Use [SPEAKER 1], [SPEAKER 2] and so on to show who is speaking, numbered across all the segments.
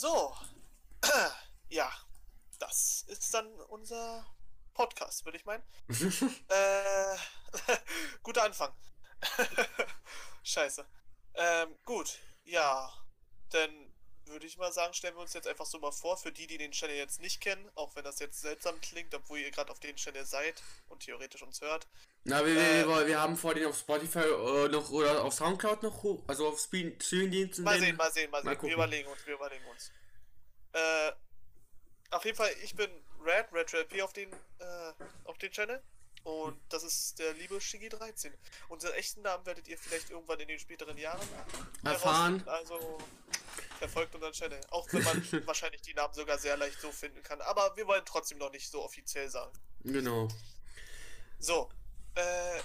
[SPEAKER 1] So, ja, das ist dann unser Podcast, würde ich meinen. äh, guter Anfang. Scheiße. Ähm, gut, ja, dann würde ich mal sagen, stellen wir uns jetzt einfach so mal vor, für die, die den Channel jetzt nicht kennen, auch wenn das jetzt seltsam klingt, obwohl ihr gerade auf den Channel seid und theoretisch uns hört.
[SPEAKER 2] Na, wir, äh, wir, wir, haben vor, den auf Spotify äh, noch oder auf Soundcloud noch hoch, also auf Streamingdiensten.
[SPEAKER 1] Mal sehen, mal sehen, mal sehen. Mal wir überlegen uns, wir überlegen uns. Äh, auf jeden Fall, ich bin Red, Red Red auf den, äh, auf den Channel. Und das ist der liebe Shigi 13. Unsere echten Namen werdet ihr vielleicht irgendwann in den späteren Jahren
[SPEAKER 2] erfahren.
[SPEAKER 1] Also verfolgt unseren Channel. Auch wenn man wahrscheinlich die Namen sogar sehr leicht so finden kann. Aber wir wollen trotzdem noch nicht so offiziell sagen.
[SPEAKER 2] Genau.
[SPEAKER 1] So. Äh,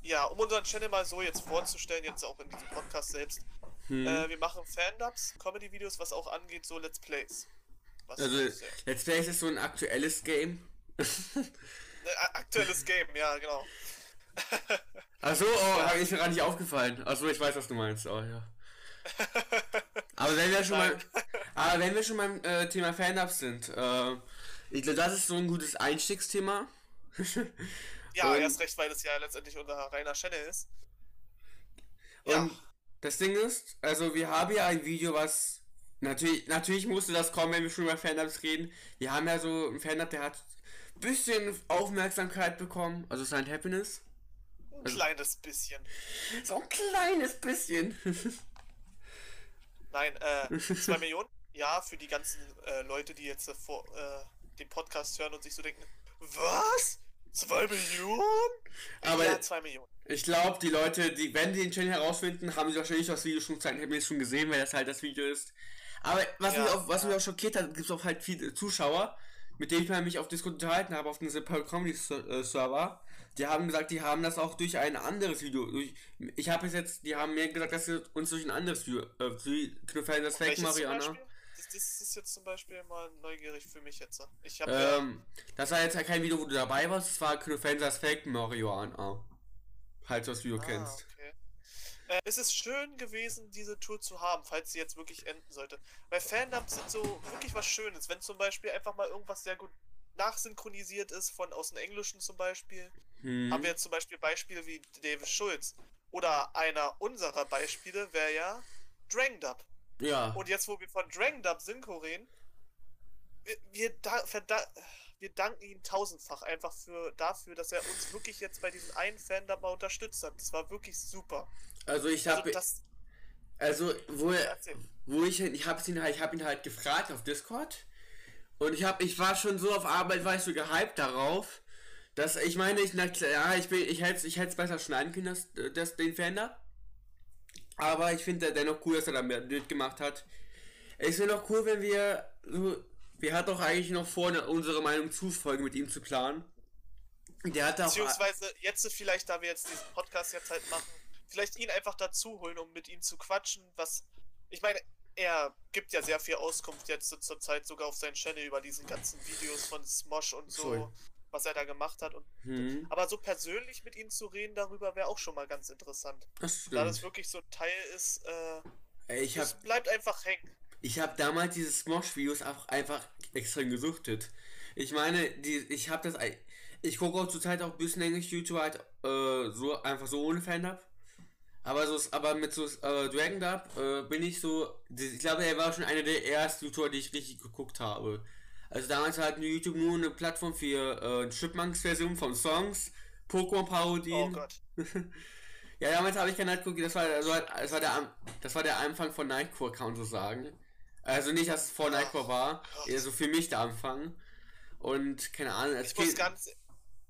[SPEAKER 1] ja, um unseren Channel mal so jetzt vorzustellen, jetzt auch in diesem Podcast selbst. Hm. Äh, wir machen Fan-Dubs, Comedy-Videos, was auch angeht, so Let's Plays.
[SPEAKER 2] Was also, Let's Plays ist so ein aktuelles Game.
[SPEAKER 1] aktuelles Game, ja, genau.
[SPEAKER 2] Achso, oh, ist mir gar nicht aufgefallen. Achso, ich weiß, was du meinst. Oh, ja. aber wenn wir schon mal, aber wenn wir schon beim äh, Thema Fan-Ups sind, äh, ich glaube, das ist so ein gutes Einstiegsthema.
[SPEAKER 1] ja, Und, erst recht, weil es ja letztendlich unser reiner Channel ist.
[SPEAKER 2] Und ja. das Ding ist, also wir haben ja ein Video, was natürlich, natürlich musste das kommen, wenn wir schon über Fan-Ups reden. Wir haben ja so ein Fan-Up, der hat bisschen Aufmerksamkeit bekommen, also sein Happiness.
[SPEAKER 1] Ein also, kleines bisschen.
[SPEAKER 2] So ein kleines bisschen.
[SPEAKER 1] Nein, äh, 2 Millionen? Ja, für die ganzen äh, Leute, die jetzt äh, vor, äh, den Podcast hören und sich so denken, was? 2 Millionen?
[SPEAKER 2] Aber ja, 2 Millionen. Ich glaube, die Leute, die, wenn die den Channel herausfinden, haben sie wahrscheinlich das Video schon gezeigt, haben schon gesehen, weil das halt das Video ist. Aber was, ja, mich, auch, was ja. mich auch schockiert hat, gibt es auch halt viele Zuschauer, mit denen ich mich auf Discord unterhalten habe, auf dem Simple Comedy äh, Server, die haben gesagt, die haben das auch durch ein anderes Video. Durch, ich habe es jetzt, die haben mir gesagt, dass sie uns durch ein anderes Video, äh, wie Knuffel das Fake Mariana.
[SPEAKER 1] Das, das, ist jetzt zum Beispiel mal neugierig für mich jetzt. Ich hab,
[SPEAKER 2] ähm, ja das war jetzt halt kein Video, wo du dabei warst, es war Knuffel das Fake Mariana. Falls du das Video ah, kennst.
[SPEAKER 1] Okay. Äh, es ist schön gewesen, diese Tour zu haben, falls sie jetzt wirklich enden sollte. Weil Fandubs sind so wirklich was Schönes. Wenn zum Beispiel einfach mal irgendwas sehr gut nachsynchronisiert ist, von aus dem Englischen zum Beispiel. Hm. Haben wir jetzt zum Beispiel Beispiele wie David Schulz. Oder einer unserer Beispiele wäre ja Drangdub.
[SPEAKER 2] Ja.
[SPEAKER 1] Und jetzt, wo wir von Drangdub Synchro reden, wir, wir da, wir danken ihm tausendfach einfach für dafür, dass er uns wirklich jetzt bei diesem einen Fan da mal unterstützt hat. Das war wirklich super.
[SPEAKER 2] Also ich habe also, also wo er, wo ich ich habe ihn halt ich habe ihn halt gefragt auf Discord und ich habe ich war schon so auf Arbeit war ich so gehypt darauf, dass ich meine ich na ja ich will ich hätte ich hätte es besser schneiden können das, das den Fan da. Aber ich finde dennoch cool, dass er da mitgemacht hat. Es wäre noch cool, wenn wir so wir hatten doch eigentlich noch vor, unsere Meinung zu folgen mit ihm zu planen.
[SPEAKER 1] Der hat auch. Beziehungsweise jetzt vielleicht, da wir jetzt diesen Podcast jetzt halt machen, vielleicht ihn einfach dazu holen, um mit ihm zu quatschen, was. Ich meine, er gibt ja sehr viel Auskunft jetzt zur Zeit sogar auf seinen Channel über diesen ganzen Videos von Smosh und so, Sorry. was er da gemacht hat. Und, hm. Aber so persönlich mit ihm zu reden darüber wäre auch schon mal ganz interessant. Das da das wirklich so ein Teil ist, äh,
[SPEAKER 2] ich hab,
[SPEAKER 1] es bleibt einfach hängen.
[SPEAKER 2] Ich habe damals diese Smosh-Videos auch einfach extrem gesuchtet. Ich meine, die, ich habe das. Ich gucke auch zurzeit auch ein bisschen Englisch YouTube halt äh, so einfach so ohne Fan ab. Aber so aber mit so äh, Dragon Dub äh, bin ich so. Ich glaube, er war schon einer der ersten YouTuber, die ich richtig geguckt habe. Also damals hat YouTube nur eine Plattform für äh, Chipmunks-Version von Songs, Pokémon-Parodien. Oh Gott. ja, damals habe ich kein Nightcore, das war, war, das war der das war der Anfang von Nightcore, kann man so sagen. Also nicht, dass es vor Nightcore war, eher so für mich der Anfang. Und keine Ahnung,
[SPEAKER 1] als ich muss ganz.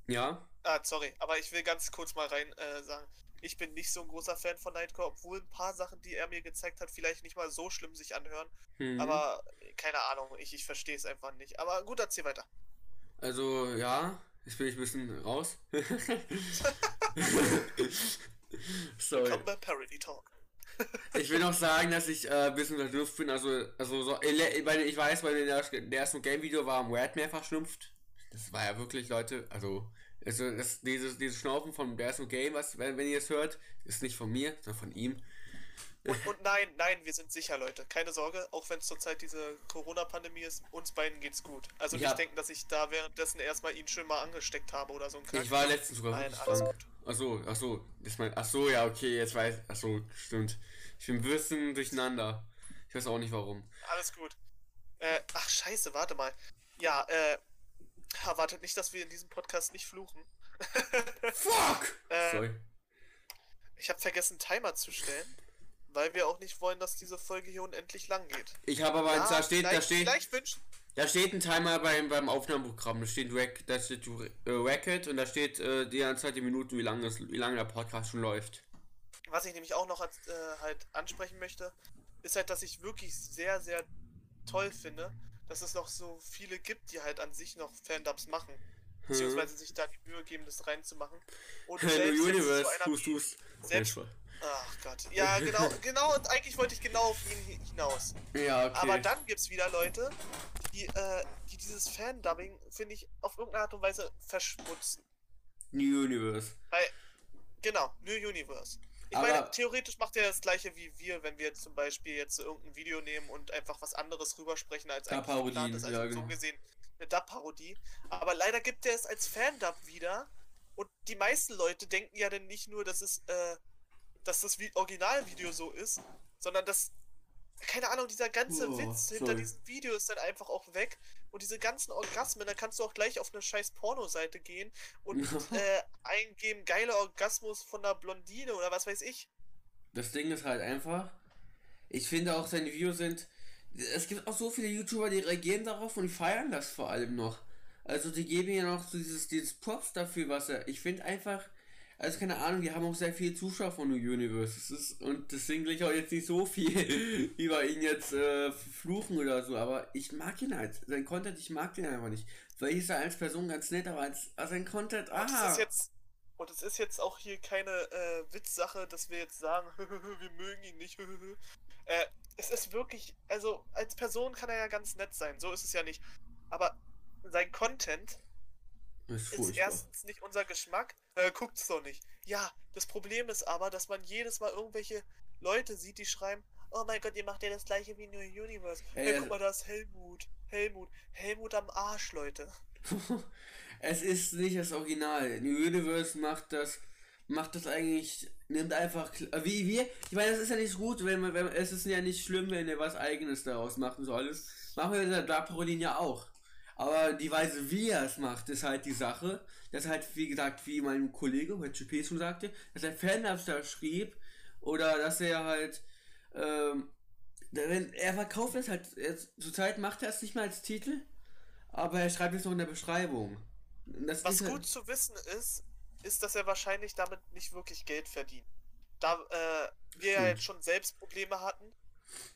[SPEAKER 2] Ja.
[SPEAKER 1] Ah, sorry, aber ich will ganz kurz mal rein äh, sagen. Ich bin nicht so ein großer Fan von Nightcore, obwohl ein paar Sachen, die er mir gezeigt hat, vielleicht nicht mal so schlimm sich anhören. Mhm. Aber keine Ahnung, ich, ich verstehe es einfach nicht. Aber gut, erzähl weiter.
[SPEAKER 2] Also, ja, jetzt bin ich ein bisschen raus.
[SPEAKER 1] Sorry. Willkommen bei Parody Talk
[SPEAKER 2] ich will noch sagen, dass ich äh, ein bisschen verschnupft bin. Also, also so, ich weiß, weil der, der erste Game-Video war am Red mehrfach schnupft. Das war ja wirklich, Leute, also, also das, dieses, dieses Schnaufen von Bears Game, was, wenn, wenn ihr es hört, ist nicht von mir, sondern von ihm.
[SPEAKER 1] Und, und, nein, nein, wir sind sicher, Leute. Keine Sorge, auch wenn es zurzeit diese Corona-Pandemie ist, uns beiden geht's gut. Also nicht denken, dass ich da währenddessen erstmal ihn schön mal angesteckt habe oder so ein
[SPEAKER 2] Kack. Ich war letztens sogar. Nein, alles gut. Achso, achso. Ich mein, achso, ja, okay, jetzt weiß. Achso, stimmt. Ich bin ein bisschen durcheinander. Ich weiß auch nicht warum.
[SPEAKER 1] Alles gut. Äh, ach, scheiße, warte mal. Ja, äh. Erwartet nicht, dass wir in diesem Podcast nicht fluchen. Fuck! äh, Sorry. Ich habe vergessen, Timer zu stellen. Weil wir auch nicht wollen, dass diese Folge hier unendlich lang geht.
[SPEAKER 2] Ich habe aber, ja, da steht, da steht, da steht ein Timer beim, beim Aufnahmeprogramm. Da steht, Rack, da steht äh, Racket und da steht äh, die ganze Zeit die Minuten, wie lange, wie lange der Podcast schon läuft.
[SPEAKER 1] Was ich nämlich auch noch als, äh, halt ansprechen möchte, ist halt, dass ich wirklich sehr, sehr toll finde, dass es noch so viele gibt, die halt an sich noch Fandubs machen. Hm. Beziehungsweise sich da die Mühe geben, das reinzumachen. Und selbst Universe, so einer, tust, selbst, Ach Gott. Ja, genau, genau, und eigentlich wollte ich genau auf ihn hinaus. Ja, okay. Aber dann gibt's wieder Leute, die, äh, die dieses Fan-Dubbing, finde ich, auf irgendeine Art und Weise verschmutzen.
[SPEAKER 2] New Universe.
[SPEAKER 1] Weil, genau, New Universe. Ich Aber meine, theoretisch macht er das gleiche wie wir, wenn wir zum Beispiel jetzt irgendein Video nehmen und einfach was anderes rübersprechen als ein Parodie, ist. Also ja, genau. so gesehen eine Dub-Parodie. Aber leider gibt er es als Fan-Dub wieder. Und die meisten Leute denken ja dann nicht nur, dass es äh, dass das Originalvideo so ist, sondern dass, keine Ahnung, dieser ganze oh, Witz sorry. hinter diesem Video ist dann einfach auch weg. Und diese ganzen Orgasmen, da kannst du auch gleich auf eine scheiß Porno-Seite gehen und äh, eingeben, geiler Orgasmus von einer Blondine oder was weiß ich.
[SPEAKER 2] Das Ding ist halt einfach, ich finde auch seine Videos sind, es gibt auch so viele YouTuber, die reagieren darauf und feiern das vor allem noch. Also die geben ja noch so dieses, dieses Props dafür, was er, ich finde einfach, also keine Ahnung, die haben auch sehr viele Zuschauer von New Universe. Und deswegen will ich auch jetzt nicht so viel über ihn jetzt äh, fluchen oder so, aber ich mag ihn halt. Sein Content, ich mag den einfach nicht. Weil ist er als Person ganz nett, aber als, als sein Content,
[SPEAKER 1] ah. Und es ist jetzt, und es ist jetzt auch hier keine äh, Witzsache, dass wir jetzt sagen, wir mögen ihn nicht. äh, es ist wirklich, also als Person kann er ja ganz nett sein, so ist es ja nicht. Aber sein Content ist, ist erstens nicht unser Geschmack. Äh, guckt's doch nicht. Ja, das Problem ist aber, dass man jedes Mal irgendwelche Leute sieht, die schreiben, oh mein Gott, ihr macht ja das gleiche wie New Universe. Ey, hey, guck mal, da ist Helmut. Helmut. Helmut am Arsch, Leute.
[SPEAKER 2] es ist nicht das Original. New Universe macht das macht das eigentlich, nimmt einfach, wie wir, ich meine, das ist ja nicht gut, wenn man, wenn, es ist ja nicht schlimm, wenn er was eigenes daraus machen soll. Machen wir da Parodien ja auch. Aber die Weise, wie er es macht, ist halt die Sache. Das halt, wie gesagt, wie mein Kollege bei GP schon sagte, dass er Fanabs da schrieb oder dass er halt, ähm, wenn er verkauft es halt, er, zurzeit macht er es nicht mehr als Titel, aber er schreibt es noch in der Beschreibung.
[SPEAKER 1] Das Was halt gut halt zu wissen ist, ist, dass er wahrscheinlich damit nicht wirklich Geld verdient. Da äh, wir ja jetzt schon selbst Probleme hatten.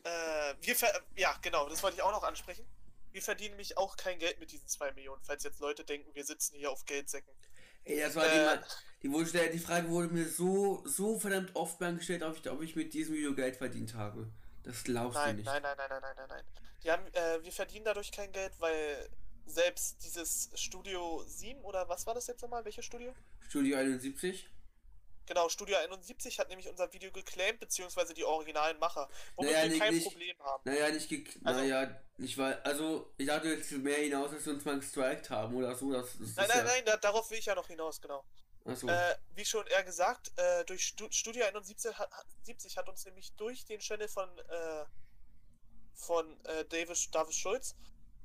[SPEAKER 1] Äh, wir ja, genau, das wollte ich auch noch ansprechen wir verdienen nämlich auch kein Geld mit diesen 2 Millionen, falls jetzt Leute denken, wir sitzen hier auf Geldsäcken.
[SPEAKER 2] Ey, das war äh, die, die, die Frage wurde mir so, so verdammt oft gestellt, ob ich, ob ich mit diesem Video Geld verdient habe. Das glaubst
[SPEAKER 1] nein,
[SPEAKER 2] du nicht.
[SPEAKER 1] Nein, nein, nein, nein, nein, nein, nein. Die haben, äh, wir verdienen dadurch kein Geld, weil selbst dieses Studio 7 oder was war das jetzt nochmal? Welches Studio?
[SPEAKER 2] Studio 71.
[SPEAKER 1] Genau, Studio 71 hat nämlich unser Video geclaimed, beziehungsweise die originalen Macher, womit naja, wir nicht, kein
[SPEAKER 2] nicht,
[SPEAKER 1] Problem haben.
[SPEAKER 2] Naja, nicht ge also, naja, ich war, also ich dachte jetzt mehr hinaus, dass wir uns mal gestrikt haben oder so. Das,
[SPEAKER 1] das nein, nein, ja nein, da, darauf will ich ja noch hinaus, genau. So. Äh, wie schon er gesagt, äh, durch Stu Studio 71 hat, 70 hat uns nämlich durch den Channel von, äh, von äh, Davis, Davis Schulz,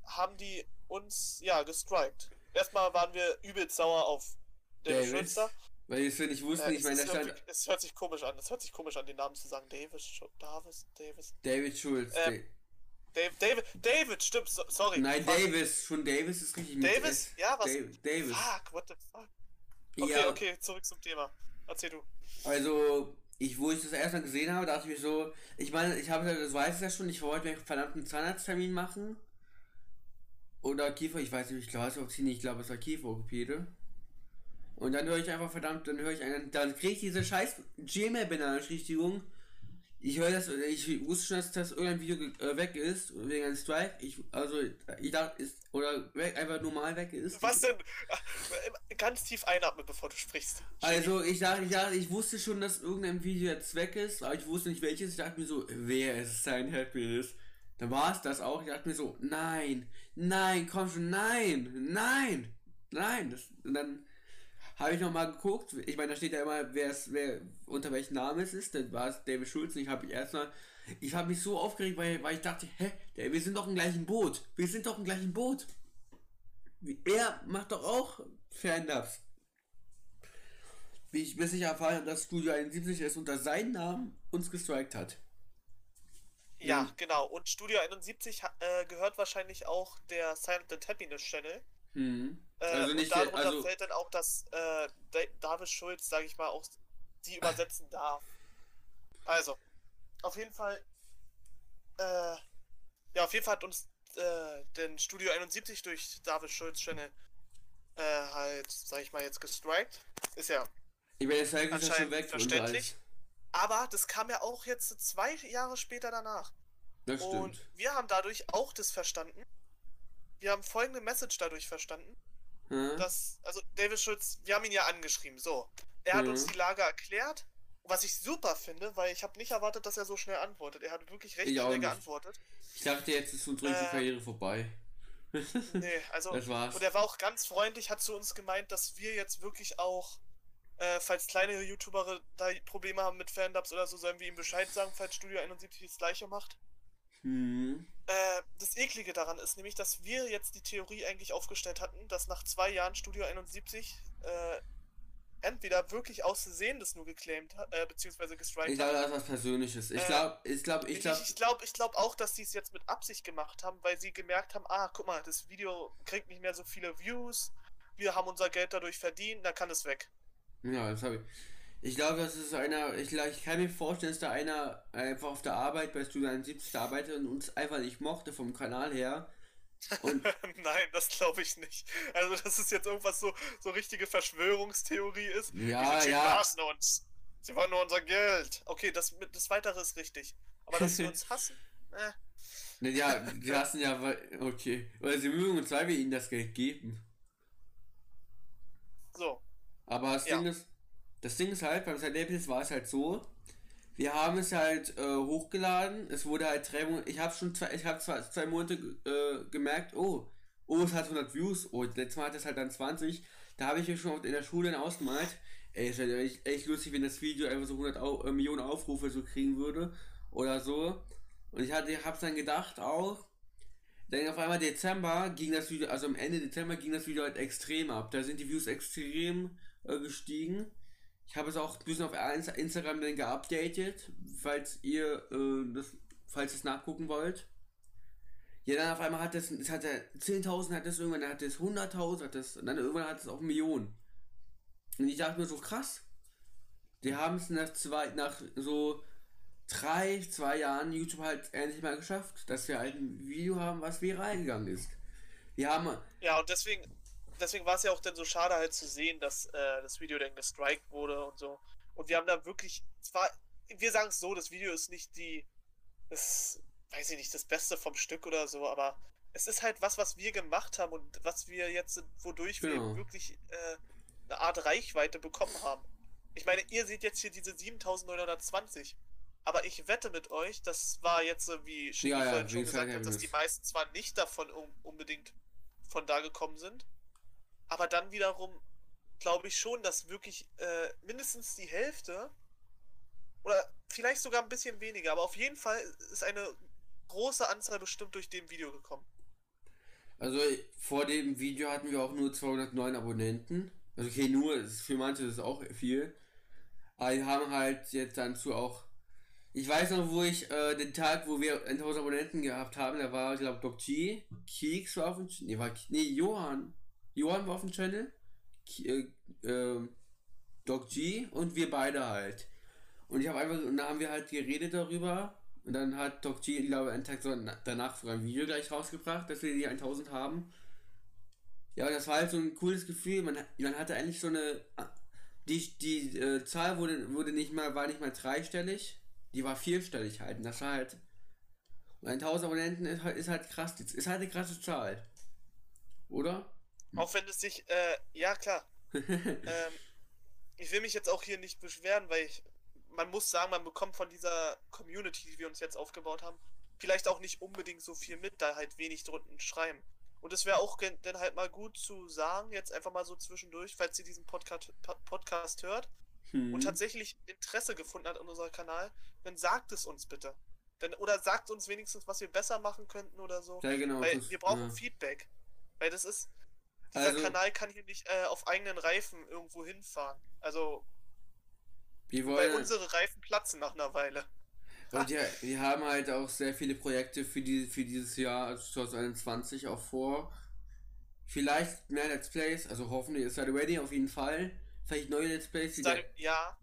[SPEAKER 1] haben die uns, ja, gestrikt. Erstmal waren wir übelst sauer auf Davis Schulz da.
[SPEAKER 2] Weil ich es nicht wusste,
[SPEAKER 1] äh,
[SPEAKER 2] ich meine,
[SPEAKER 1] da stand. Es hört sich komisch an, es hört sich komisch an, den Namen zu sagen. Davis, Davis, Davis.
[SPEAKER 2] David Schulz.
[SPEAKER 1] Ähm, Dave, David, David, stimmt, so, sorry.
[SPEAKER 2] Nein, fuck. Davis, schon Davis ist richtig
[SPEAKER 1] Davis? Ja, was? Davis. Fuck, what the fuck? Okay, ja. okay, zurück zum Thema. Erzähl du.
[SPEAKER 2] Also, ich, wo ich das erst mal gesehen habe, dachte ich mir so, ich meine, ich habe das weiß ich ja schon, ich wollte mir einen verdammten Zahnarzttermin machen. Oder Kiefer, ich weiß nicht, ich glaube, es ich glaube, es war Kieferorthopäde. Und dann höre ich einfach, verdammt, dann höre ich einen, dann kriege ich diese scheiß Gmail-Benachrichtigung. ich höre das, ich wusste schon, dass das irgendein Video äh, weg ist, wegen einem Strike. Ich, also, ich dachte, ist, oder weg, einfach normal weg ist.
[SPEAKER 1] Was denn? Ganz tief einatmen, bevor du sprichst.
[SPEAKER 2] Also, ich dachte, ich dachte, ich wusste schon, dass irgendein Video jetzt weg ist, aber ich wusste nicht welches. Ich dachte mir so, wer ist sein Happiness? Dann war es das auch. Ich dachte mir so, nein, nein, komm schon, nein, nein, nein. Das, und dann habe ich nochmal geguckt. Ich meine, da steht ja immer, wer es, wer, unter welchem Namen es ist. Dann war es David Schulz. Ich habe erstmal, ich habe mich so aufgeregt, weil, weil ich dachte, hä, der, wir sind doch im gleichen Boot. Wir sind doch im gleichen Boot. Er macht doch auch Fandubs. Wie ich, bis ich erfahren habe, dass Studio 71 es unter seinem Namen uns gestrikt hat.
[SPEAKER 1] Ja, mhm. genau. Und Studio 71 äh, gehört wahrscheinlich auch der Silent and Happiness Channel. Mhm. Äh, also nicht und darunter also fällt dann auch, dass äh, David Schulz, sage ich mal, auch die übersetzen darf. Also, auf jeden Fall, äh, ja, auf jeden Fall hat uns äh, den Studio 71 durch David Schulz Channel äh, halt, sag ich mal, jetzt gestrikt. Ist ja
[SPEAKER 2] ich bin jetzt anscheinend schon weg
[SPEAKER 1] verständlich. Aber das kam ja auch jetzt zwei Jahre später danach. Das stimmt. Und wir haben dadurch auch das verstanden. Wir haben folgende Message dadurch verstanden. Hm? Dass, also David Schulz, wir haben ihn ja angeschrieben, so. Er hat hm. uns die Lage erklärt, was ich super finde, weil ich habe nicht erwartet, dass er so schnell antwortet. Er hat wirklich recht ich schnell geantwortet.
[SPEAKER 2] Ich dachte, jetzt ist unsere äh, Karriere vorbei.
[SPEAKER 1] nee, also. Und er war auch ganz freundlich, hat zu uns gemeint, dass wir jetzt wirklich auch äh, falls kleine YouTuber da Probleme haben mit Fandubs oder so, sollen wir ihm Bescheid sagen, falls Studio 71 das gleiche macht. Mhm. Äh, das Eklige daran ist nämlich, dass wir jetzt die Theorie eigentlich aufgestellt hatten, dass nach zwei Jahren Studio 71 äh, entweder wirklich Aussehendes nur geclaimed hat, äh, beziehungsweise gestrikt
[SPEAKER 2] Ich glaube, das ist was Persönliches. Ich glaube, äh, ich glaube,
[SPEAKER 1] ich glaube. Ich, ich glaube ich glaub auch, dass sie es jetzt mit Absicht gemacht haben, weil sie gemerkt haben, ah, guck mal, das Video kriegt nicht mehr so viele Views, wir haben unser Geld dadurch verdient, dann kann es weg.
[SPEAKER 2] Ja, das habe ich. Ich glaube, das ist einer, ich, ich kann mir vorstellen, dass da einer einfach auf der Arbeit bei Studio 71 arbeitet und uns einfach nicht mochte vom Kanal her.
[SPEAKER 1] Nein, das glaube ich nicht. Also, dass es jetzt irgendwas so, so richtige Verschwörungstheorie ist.
[SPEAKER 2] Ja, Diese ja.
[SPEAKER 1] hassen uns. Sie wollen nur unser Geld. Okay, das, das Weitere ist richtig. Aber dass sie uns hassen,
[SPEAKER 2] äh. Ja, die hassen ja, weil, okay. Oder sie mögen uns, weil wir ihnen das Geld geben.
[SPEAKER 1] So,
[SPEAKER 2] aber das ja. Ding ist, das Ding ist halt, beim Erlebnis war es halt so, wir haben es halt äh, hochgeladen, es wurde halt drei Monate, ich habe schon zwei, ich habe zwei, zwei Monate äh, gemerkt, oh, oh, es hat 100 Views, oh, letztes Mal hat es halt dann 20, da habe ich mir schon in der Schule ausgemalt, ey, es wäre echt, echt lustig, wenn das Video einfach so 100 Au äh, Millionen Aufrufe so kriegen würde, oder so, und ich hatte, hab's dann gedacht auch, dann auf einmal Dezember ging das Video, also am Ende Dezember ging das Video halt extrem ab. Da sind die Views extrem äh, gestiegen. Ich habe es auch ein bisschen auf Instagram dann geupdatet, falls ihr äh, das, falls es nachgucken wollt. Ja, dann auf einmal hat es, es hat er 10.000, hat es irgendwann, dann hat es 100.000, hat es, und dann irgendwann hat es auch Millionen. Und ich dachte mir so, krass. Die haben es nach zwei, nach so drei, zwei Jahren YouTube halt endlich mal geschafft, dass wir halt ein Video haben, was viral gegangen ist. Wir haben.
[SPEAKER 1] Ja, und deswegen, deswegen war es ja auch dann so schade halt zu sehen, dass äh, das Video dann gestrikt wurde und so. Und wir haben da wirklich, zwar, wir sagen es so, das Video ist nicht die, das, weiß ich nicht, das Beste vom Stück oder so, aber es ist halt was, was wir gemacht haben und was wir jetzt, wodurch genau. wir wirklich äh, eine Art Reichweite bekommen haben. Ich meine, ihr seht jetzt hier diese 7920. Aber ich wette mit euch, das war jetzt so, wie Shinji ja, ja, schon gesagt hat, dass die meisten zwar nicht davon unbedingt von da gekommen sind, aber dann wiederum glaube ich schon, dass wirklich äh, mindestens die Hälfte oder vielleicht sogar ein bisschen weniger, aber auf jeden Fall ist eine große Anzahl bestimmt durch dem Video gekommen.
[SPEAKER 2] Also vor dem Video hatten wir auch nur 209 Abonnenten. Also okay, nur, für manche ist es auch viel. Aber die haben halt jetzt dazu auch. Ich weiß noch, wo ich äh, den Tag, wo wir 1000 Abonnenten gehabt haben, da war, ich glaube, Doc G, Keeks war auf dem Nee, war, nee, Johann. Johann war auf dem Channel. Äh, äh, Doc G und wir beide halt. Und ich habe einfach, und da haben wir halt geredet darüber. Und dann hat Doc G, ich glaube, einen Tag danach sogar ein Video gleich rausgebracht, dass wir die 1000 haben. Ja, das war halt so ein cooles Gefühl. Man, man hatte eigentlich so eine. Die, die äh, Zahl wurde, wurde nicht mal, war nicht mal dreistellig. die war vierstellig halt. Und das war halt. 1000 Abonnenten ist ist halt krass. Ist halt eine krasse Zahl. Oder?
[SPEAKER 1] Auch wenn es sich, äh, ja klar. ähm, ich will mich jetzt auch hier nicht beschweren, weil ich, man muss sagen, man bekommt von dieser Community, die wir uns jetzt aufgebaut haben, vielleicht auch nicht unbedingt so viel mit, da halt wenig drunten schreiben. Und es wäre auch dann halt mal gut zu sagen, jetzt einfach mal so zwischendurch, falls ihr diesen Podcast, Podcast hört hm. und tatsächlich Interesse gefunden hat an unserem Kanal, dann sagt es uns bitte. Dann, oder sagt uns wenigstens, was wir besser machen könnten oder so.
[SPEAKER 2] Ja, genau.
[SPEAKER 1] Weil das, wir brauchen ja. Feedback. Weil das ist, dieser also, Kanal kann hier nicht äh, auf eigenen Reifen irgendwo hinfahren. Also,
[SPEAKER 2] wir wollen,
[SPEAKER 1] weil unsere Reifen platzen nach einer Weile.
[SPEAKER 2] Und ja, wir haben halt auch sehr viele Projekte für, die, für dieses Jahr, also 2021, auch vor. Vielleicht mehr Let's Plays, also hoffentlich ist halt ready auf jeden Fall. Vielleicht neue Let's Plays.
[SPEAKER 1] Dann, ja,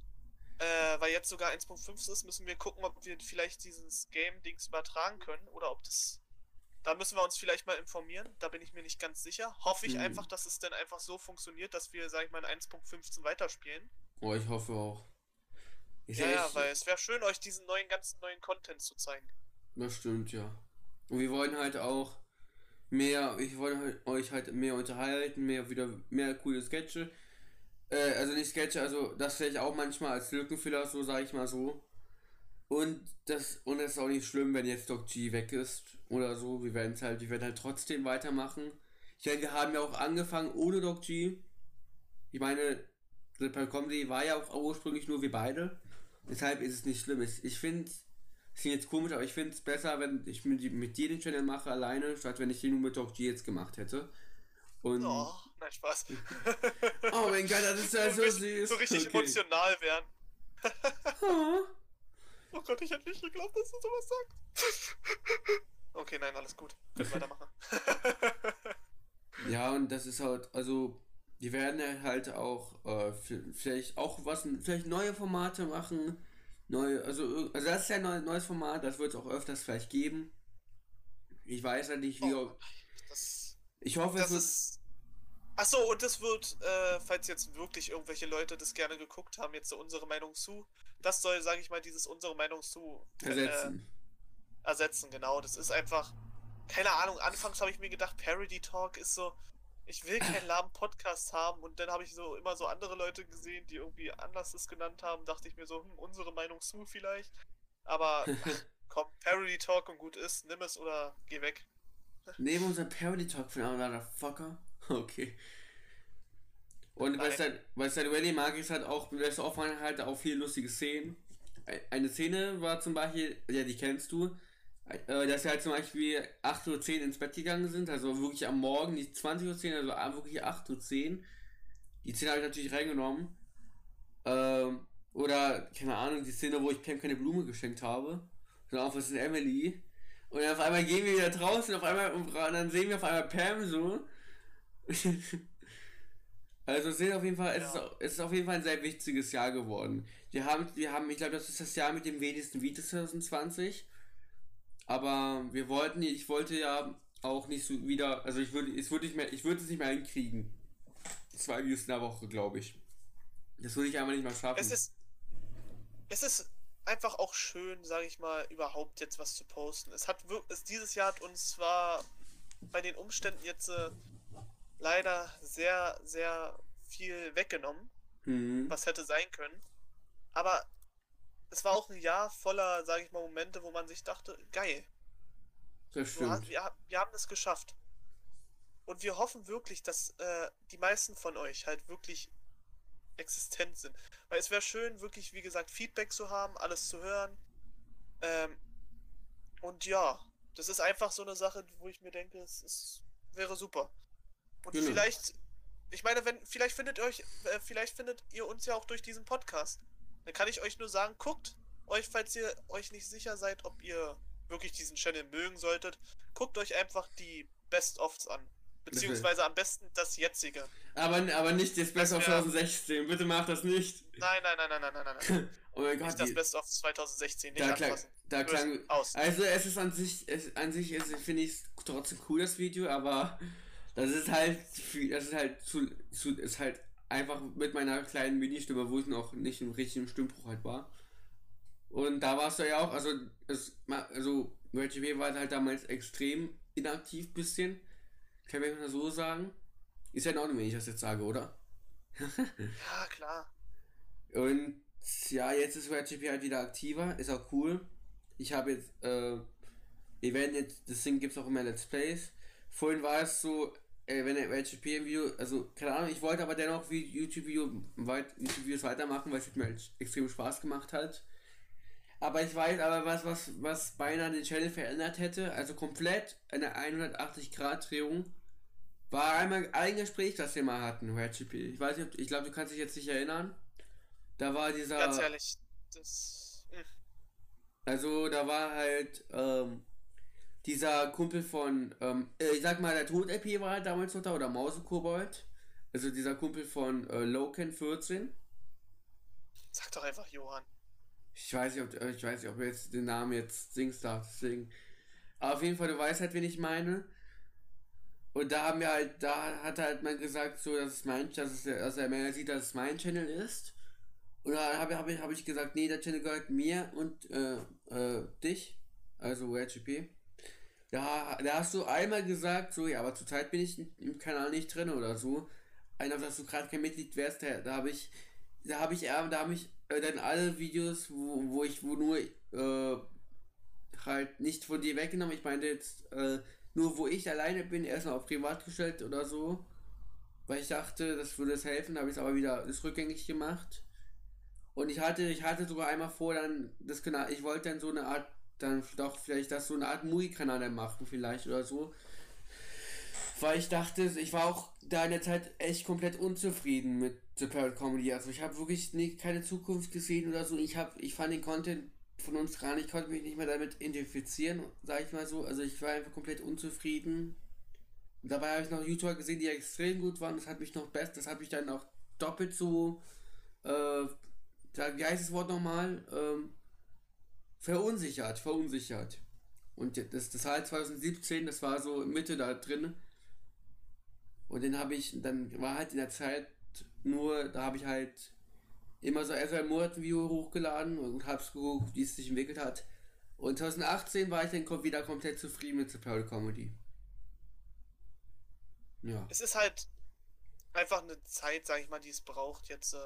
[SPEAKER 1] äh, weil jetzt sogar 1.5 ist, müssen wir gucken, ob wir vielleicht dieses Game-Dings übertragen können oder ob das. Da müssen wir uns vielleicht mal informieren. Da bin ich mir nicht ganz sicher. Hoffe ich hm. einfach, dass es dann einfach so funktioniert, dass wir, sag ich mal, in 1.15 weiterspielen.
[SPEAKER 2] Oh, ich hoffe auch.
[SPEAKER 1] Ich ja, ja, weil es wäre schön, euch diesen neuen, ganzen neuen Content zu zeigen.
[SPEAKER 2] Das stimmt, ja. Und wir wollen halt auch mehr, ich wollte halt, euch halt mehr unterhalten, mehr wieder, mehr coole Sketche. Äh, also nicht Sketche, also das vielleicht auch manchmal als Lückenfüller, so sage ich mal so. Und das, und es ist auch nicht schlimm, wenn jetzt Doc G weg ist oder so. Wir werden es halt, wir werden halt trotzdem weitermachen. Ich meine, wir haben ja auch angefangen ohne Doc G. Ich meine, Triple Comedy war ja auch ursprünglich nur wir beide. Deshalb ist es nicht schlimm. Ich finde es klingt jetzt komisch, aber ich finde es besser, wenn ich mit, mit dir den Channel mache alleine, statt wenn ich den nur mit Doc G jetzt gemacht hätte.
[SPEAKER 1] Und oh, nein, Spaß.
[SPEAKER 2] oh mein Gott, das ist ja so, so süß.
[SPEAKER 1] So richtig okay. emotional werden. oh. Oh Gott, ich hätte nicht geglaubt, dass du sowas sagst. okay, nein, alles gut. Können weitermachen.
[SPEAKER 2] ja, und das ist halt, also die werden halt auch äh, vielleicht auch was, vielleicht neue Formate machen. Neue, also, also das ist ja ein neues Format, das wird es auch öfters vielleicht geben. Ich weiß ja nicht, wie. Oh, das, ich hoffe,
[SPEAKER 1] es wird. Achso, und das wird, äh, falls jetzt wirklich irgendwelche Leute das gerne geguckt haben, jetzt so unsere Meinung zu, das soll, sage ich mal, dieses unsere Meinung zu
[SPEAKER 2] ersetzen.
[SPEAKER 1] Äh, ersetzen, genau. Das ist einfach, keine Ahnung, anfangs habe ich mir gedacht, Parody Talk ist so, ich will keinen lahmen Podcast haben und dann habe ich so immer so andere Leute gesehen, die irgendwie anders es genannt haben, dachte ich mir so, hm, unsere Meinung zu vielleicht. Aber komm, Parody Talk und gut ist, nimm es oder geh weg.
[SPEAKER 2] Nehmen unser Parody Talk von einem Fucker. Okay. Und was halt Rally mag, ist halt auch, das auffallen halt auch viele lustige Szenen. Eine Szene war zum Beispiel, ja, die kennst du, äh, dass wir halt zum Beispiel 8.10 Uhr ins Bett gegangen sind, also wirklich am Morgen, nicht 20.10 Uhr, also wirklich 8.10 Uhr. Die Szene habe ich natürlich reingenommen. Ähm, oder, keine Ahnung, die Szene, wo ich Pam keine Blume geschenkt habe. Sondern auch, was ist Emily? Und dann auf einmal gehen wir wieder draußen, auf einmal, und dann sehen wir auf einmal Pam so. Also es ist auf jeden Fall, es, ja. ist, es ist auf jeden Fall ein sehr wichtiges Jahr geworden. Wir haben, wir haben, ich glaube, das ist das Jahr mit dem wenigsten Videos 2020. Aber wir wollten, ich wollte ja auch nicht so wieder, also ich würde, es würde nicht mehr, ich würde es nicht mehr hinkriegen. Zwei Views in der Woche, glaube ich. Das würde ich einmal nicht mehr schaffen.
[SPEAKER 1] Es ist, es ist einfach auch schön, sage ich mal, überhaupt jetzt was zu posten. Es hat wirklich, dieses Jahr hat uns zwar bei den Umständen jetzt äh, leider sehr, sehr viel weggenommen, mhm. was hätte sein können. Aber es war auch ein Jahr voller, sage ich mal, Momente, wo man sich dachte, geil.
[SPEAKER 2] Das stimmt.
[SPEAKER 1] Wir, wir, haben es geschafft. Und wir hoffen wirklich, dass äh, die meisten von euch halt wirklich existent sind. Weil es wäre schön, wirklich, wie gesagt, Feedback zu haben, alles zu hören. Ähm, und ja, das ist einfach so eine Sache, wo ich mir denke, es ist, wäre super. Und genau. vielleicht, ich meine, wenn, vielleicht findet euch, äh, vielleicht findet ihr uns ja auch durch diesen Podcast. Dann kann ich euch nur sagen, guckt euch, falls ihr euch nicht sicher seid, ob ihr wirklich diesen Channel mögen solltet, guckt euch einfach die Best-ofs an. Beziehungsweise am besten das jetzige.
[SPEAKER 2] Aber, aber nicht das Best of 2016. Bitte macht das nicht.
[SPEAKER 1] Nein, nein, nein, nein, nein, nein, nein.
[SPEAKER 2] oh mein Gott.
[SPEAKER 1] Nicht das Best of 2016. Nicht
[SPEAKER 2] da klang, da klang aus. Also es ist an sich, es, an sich finde ich es trotzdem cool, das Video, aber das ist halt, das ist halt zu, zu ist halt einfach mit meiner kleinen Mini-Stimme, wo ich noch nicht im richtigen Stimmbruch halt war. Und da warst du ja auch, also, es, also RGB war halt damals extrem inaktiv bisschen. Kann man mal so sagen. Ist ja in Ordnung, wenn ich das jetzt sage, oder?
[SPEAKER 1] ja, klar.
[SPEAKER 2] Und ja, jetzt ist RGB halt wieder aktiver, ist auch cool. Ich habe jetzt, äh, wir werden jetzt, das Ding gibt es auch immer Let's Plays. Vorhin war es so, äh, wenn der RGP im Video, also keine Ahnung, ich wollte aber dennoch wie YouTube-Video weit, YouTube-Videos weitermachen, weil es mir halt extrem Spaß gemacht hat. Aber ich weiß aber was, was, was beinahe den Channel verändert hätte, also komplett eine 180-Grad-Drehung, war einmal ein Gespräch, das wir mal hatten, RGP. Ich weiß nicht, ich glaube, du kannst dich jetzt nicht erinnern. Da war dieser.
[SPEAKER 1] Ganz ehrlich, das. Mh. Hm.
[SPEAKER 2] Also, da war halt, ähm, dieser Kumpel von, ähm, äh, ich sag mal, der Tod-EP war halt damals noch da, oder Mausekobold. Also dieser Kumpel von äh, Loken 14.
[SPEAKER 1] Sag doch einfach Johann.
[SPEAKER 2] Ich weiß nicht, ob, äh, ich weiß nicht, ob du jetzt den Namen jetzt singst darf, deswegen. Aber auf jeden Fall, du weißt halt, wen ich meine. Und da haben wir halt, da hat halt man gesagt, so, dass es mein, dass, es, dass er mehr sieht, dass es mein Channel ist. Und da habe hab ich, hab ich gesagt, nee, der Channel gehört mir und äh, äh, dich, also RGP. Da, da hast du einmal gesagt, so, ja, aber zurzeit bin ich im Kanal nicht drin oder so. Einer, dass du gerade kein Mitglied wärst, da, da habe ich, da habe ich, da habe ich äh, dann alle Videos, wo, wo ich, wo nur, äh, halt nicht von dir weggenommen. Ich meinte jetzt, äh, nur wo ich alleine bin, erstmal auf privat gestellt oder so. Weil ich dachte, das würde es helfen, habe ich es aber wieder das rückgängig gemacht. Und ich hatte, ich hatte sogar einmal vor, dann das Kanal, ich wollte dann so eine Art dann doch vielleicht das so eine Art Mui-Kanal machen vielleicht oder so. Weil ich dachte, ich war auch da in der Zeit echt komplett unzufrieden mit The Parrot Comedy. Also ich habe wirklich nie, keine Zukunft gesehen oder so. Ich habe, ich fand den Content von uns gar nicht, konnte mich nicht mehr damit identifizieren, sag ich mal so. Also ich war einfach komplett unzufrieden. Dabei habe ich noch YouTuber gesehen, die extrem gut waren. Das hat mich noch best, das hat mich dann auch doppelt so, äh, wie heißt das Wort nochmal? Ähm, verunsichert, verunsichert. Und das, das halt 2017, das war so Mitte da drin. Und dann habe ich, dann war halt in der Zeit nur, da habe ich halt immer so erst ein Monat ein Video hochgeladen und hab's geguckt, wie es sich entwickelt hat. Und 2018 war ich dann wieder komplett zufrieden mit Super Comedy.
[SPEAKER 1] Ja. Es ist halt einfach eine Zeit, sag ich mal, die es braucht, jetzt äh,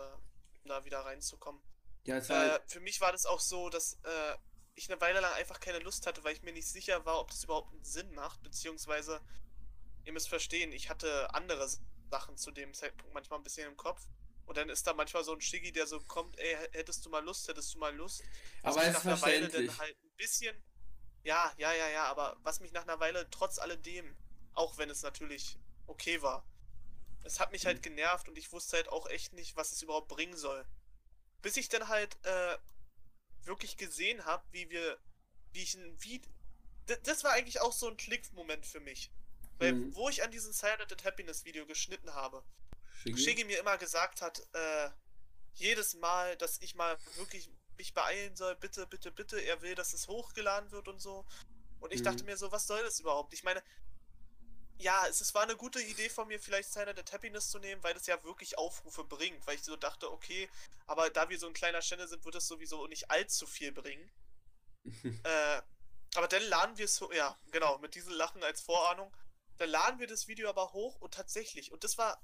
[SPEAKER 1] da wieder reinzukommen. Ja, äh, halt für mich war das auch so, dass äh, ich eine Weile lang einfach keine Lust hatte, weil ich mir nicht sicher war, ob das überhaupt einen Sinn macht, beziehungsweise, ihr müsst verstehen, ich hatte andere Sachen zu dem Zeitpunkt manchmal ein bisschen im Kopf. Und dann ist da manchmal so ein Schiggi, der so kommt, ey, hättest du mal Lust, hättest du mal Lust.
[SPEAKER 2] Was aber mich nach einer Weile dann
[SPEAKER 1] halt ein bisschen. Ja, ja, ja, ja, aber was mich nach einer Weile trotz alledem, auch wenn es natürlich okay war, es hat mich halt genervt und ich wusste halt auch echt nicht, was es überhaupt bringen soll. Bis ich dann halt äh, wirklich gesehen habe, wie wir, wie ich ein Video. Das war eigentlich auch so ein Klickmoment für mich. Weil, mhm. wo ich an diesem Silent Happiness Video geschnitten habe, Shiggy, Shiggy mir immer gesagt hat, äh, jedes Mal, dass ich mal wirklich mich beeilen soll, bitte, bitte, bitte, er will, dass es hochgeladen wird und so. Und ich mhm. dachte mir so, was soll das überhaupt? Ich meine, ja, es, es war eine gute Idee von mir, vielleicht Silent and Happiness zu nehmen, weil das ja wirklich Aufrufe bringt, weil ich so dachte, okay, aber da wir so ein kleiner Channel sind, wird das sowieso nicht allzu viel bringen. äh, aber dann laden wir es, ja, genau, mit diesen Lachen als Vorahnung, dann laden wir das Video aber hoch und tatsächlich, und das war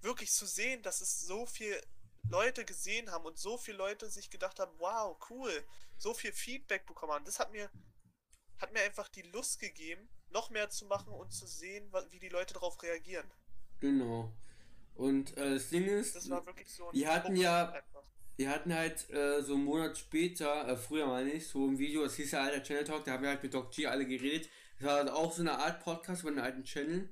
[SPEAKER 1] wirklich zu sehen, dass es so viel Leute gesehen haben und so viele Leute sich gedacht haben, wow, cool, so viel Feedback bekommen haben. Das hat mir, hat mir einfach die Lust gegeben, noch mehr zu machen und zu sehen, wie die Leute darauf reagieren.
[SPEAKER 2] Genau. Und äh, das Ding ist,
[SPEAKER 1] das so
[SPEAKER 2] die hatten ja, einfach. die hatten halt äh, so einen Monat später, äh, früher mal nicht, so ein Video, das hieß ja alter Channel Talk, da haben wir halt mit Doc G alle geredet. Das war halt auch so eine Art Podcast über einen alten Channel.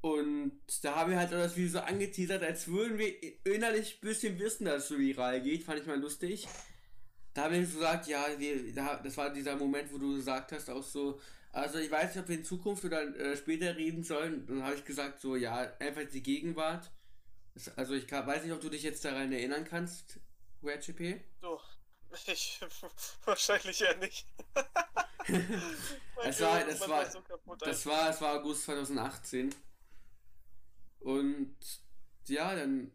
[SPEAKER 2] Und da haben wir halt das Video so angeteasert, als würden wir innerlich ein bisschen wissen, dass es so viral geht. Fand ich mal lustig. Da haben wir gesagt, ja, wir, da, das war dieser Moment, wo du gesagt hast, auch so, also ich weiß nicht, ob wir in Zukunft oder äh, später reden sollen. Dann habe ich gesagt, so ja, einfach die Gegenwart. Also ich kann, weiß nicht, ob du dich jetzt daran erinnern kannst, WebGP.
[SPEAKER 1] So, ich wahrscheinlich ja nicht.
[SPEAKER 2] es war, das war, so das war, es war August 2018. Und ja, dann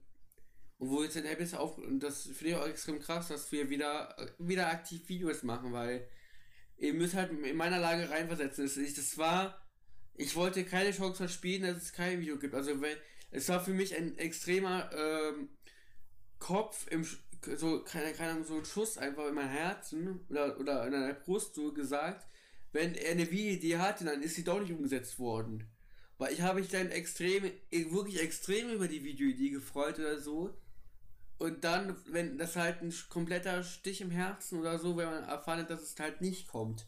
[SPEAKER 2] Und wo jetzt ein ist auf, und das finde ich auch extrem krass, dass wir wieder, wieder aktiv Videos machen, weil ihr müsst halt in meiner Lage reinversetzen. Das, das war, ich wollte keine Chance verspielen, dass es kein Video gibt. Also, wenn, es war für mich ein extremer ähm, Kopf im, so, keine, keine Ahnung, so ein Schuss einfach in mein Herzen oder, oder in meiner Brust so gesagt, wenn er eine Videoidee hatte, dann ist sie doch nicht umgesetzt worden. Weil ich habe mich dann extrem, wirklich extrem über die Videoidee gefreut oder so. Und dann, wenn das halt ein kompletter Stich im Herzen oder so, wenn man erfahren dass es halt nicht kommt.